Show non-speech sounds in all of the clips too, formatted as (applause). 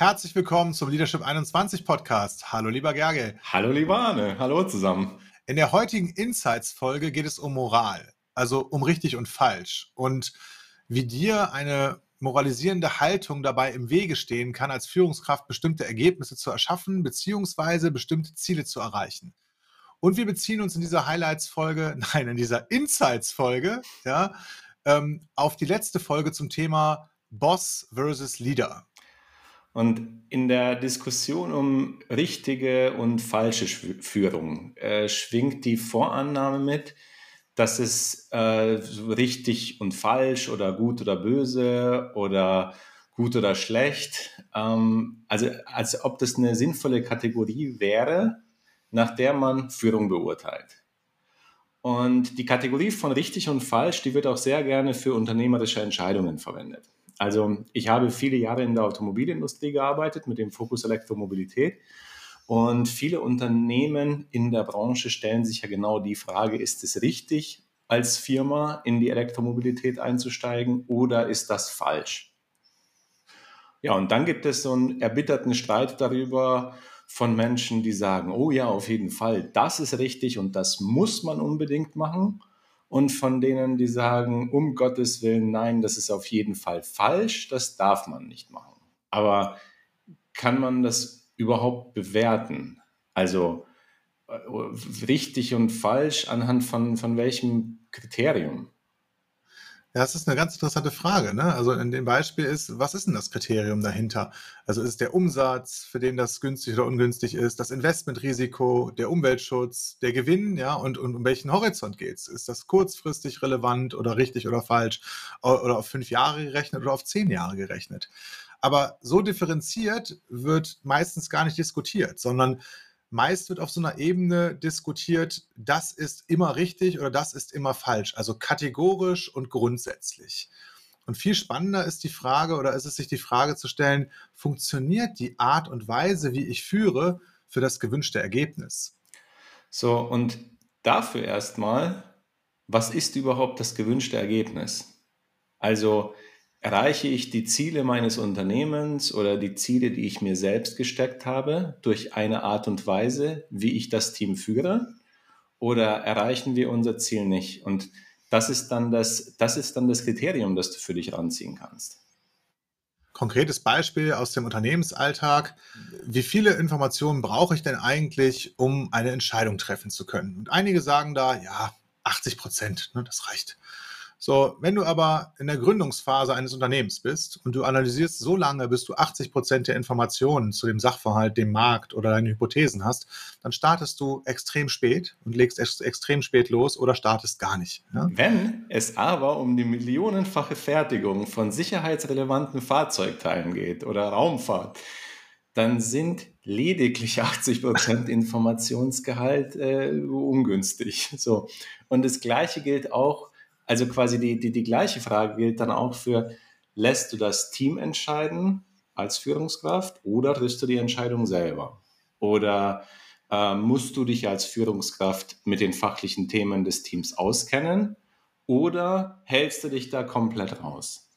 Herzlich willkommen zum Leadership 21 Podcast. Hallo, lieber Gerge. Hallo, lieber Arne. Hallo zusammen. In der heutigen Insights-Folge geht es um Moral, also um richtig und falsch und wie dir eine moralisierende Haltung dabei im Wege stehen kann, als Führungskraft bestimmte Ergebnisse zu erschaffen, beziehungsweise bestimmte Ziele zu erreichen. Und wir beziehen uns in dieser Highlights-Folge, (laughs) nein, in dieser Insights-Folge, ja, ähm, auf die letzte Folge zum Thema Boss versus Leader. Und in der Diskussion um richtige und falsche Führung äh, schwingt die Vorannahme mit, dass es äh, richtig und falsch oder gut oder böse oder gut oder schlecht, ähm, also als ob das eine sinnvolle Kategorie wäre, nach der man Führung beurteilt. Und die Kategorie von richtig und falsch, die wird auch sehr gerne für unternehmerische Entscheidungen verwendet. Also ich habe viele Jahre in der Automobilindustrie gearbeitet mit dem Fokus Elektromobilität. Und viele Unternehmen in der Branche stellen sich ja genau die Frage, ist es richtig, als Firma in die Elektromobilität einzusteigen oder ist das falsch? Ja, und dann gibt es so einen erbitterten Streit darüber von Menschen, die sagen, oh ja, auf jeden Fall, das ist richtig und das muss man unbedingt machen und von denen, die sagen, um Gottes Willen, nein, das ist auf jeden Fall falsch, das darf man nicht machen. Aber kann man das überhaupt bewerten? Also äh, richtig und falsch anhand von, von welchem Kriterium? Ja, das ist eine ganz interessante Frage. Ne? Also in dem Beispiel ist, was ist denn das Kriterium dahinter? Also ist es der Umsatz, für den das günstig oder ungünstig ist, das Investmentrisiko, der Umweltschutz, der Gewinn, ja, und, und um welchen Horizont geht es? Ist das kurzfristig relevant oder richtig oder falsch? Oder auf fünf Jahre gerechnet oder auf zehn Jahre gerechnet? Aber so differenziert wird meistens gar nicht diskutiert, sondern meist wird auf so einer Ebene diskutiert, das ist immer richtig oder das ist immer falsch, also kategorisch und grundsätzlich. Und viel spannender ist die Frage oder ist es sich die Frage zu stellen, funktioniert die Art und Weise, wie ich führe, für das gewünschte Ergebnis? So, und dafür erstmal, was ist überhaupt das gewünschte Ergebnis? Also Erreiche ich die Ziele meines Unternehmens oder die Ziele, die ich mir selbst gesteckt habe, durch eine Art und Weise, wie ich das Team führe? Oder erreichen wir unser Ziel nicht? Und das ist dann das, das ist dann das Kriterium, das du für dich ranziehen kannst. Konkretes Beispiel aus dem Unternehmensalltag. Wie viele Informationen brauche ich denn eigentlich, um eine Entscheidung treffen zu können? Und einige sagen da, ja, 80 Prozent, ne, das reicht. So, wenn du aber in der Gründungsphase eines Unternehmens bist und du analysierst so lange, bis du 80 Prozent der Informationen zu dem Sachverhalt, dem Markt oder deinen Hypothesen hast, dann startest du extrem spät und legst ex extrem spät los oder startest gar nicht. Ja? Wenn es aber um die millionenfache Fertigung von sicherheitsrelevanten Fahrzeugteilen geht oder Raumfahrt, dann sind lediglich 80 Prozent (laughs) Informationsgehalt äh, ungünstig. So. Und das Gleiche gilt auch also quasi die, die, die gleiche Frage gilt dann auch für, lässt du das Team entscheiden als Führungskraft oder triffst du die Entscheidung selber? Oder äh, musst du dich als Führungskraft mit den fachlichen Themen des Teams auskennen oder hältst du dich da komplett raus?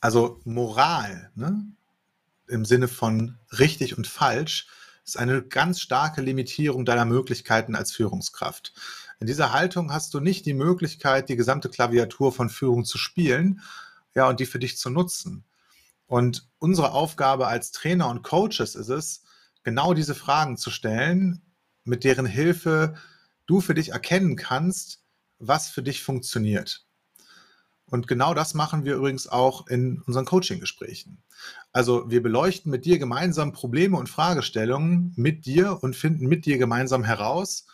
Also Moral, ne? im Sinne von richtig und falsch, ist eine ganz starke Limitierung deiner Möglichkeiten als Führungskraft. In dieser Haltung hast du nicht die Möglichkeit, die gesamte Klaviatur von Führung zu spielen, ja, und die für dich zu nutzen. Und unsere Aufgabe als Trainer und Coaches ist es, genau diese Fragen zu stellen, mit deren Hilfe du für dich erkennen kannst, was für dich funktioniert. Und genau das machen wir übrigens auch in unseren Coaching-Gesprächen. Also wir beleuchten mit dir gemeinsam Probleme und Fragestellungen mit dir und finden mit dir gemeinsam heraus,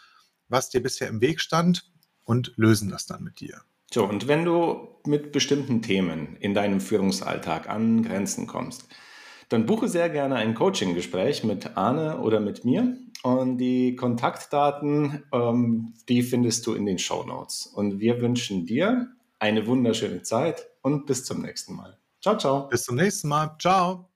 was dir bisher im Weg stand und lösen das dann mit dir. So, und wenn du mit bestimmten Themen in deinem Führungsalltag an Grenzen kommst, dann buche sehr gerne ein Coaching-Gespräch mit Arne oder mit mir. Und die Kontaktdaten, ähm, die findest du in den Show Notes. Und wir wünschen dir eine wunderschöne Zeit und bis zum nächsten Mal. Ciao, ciao. Bis zum nächsten Mal. Ciao.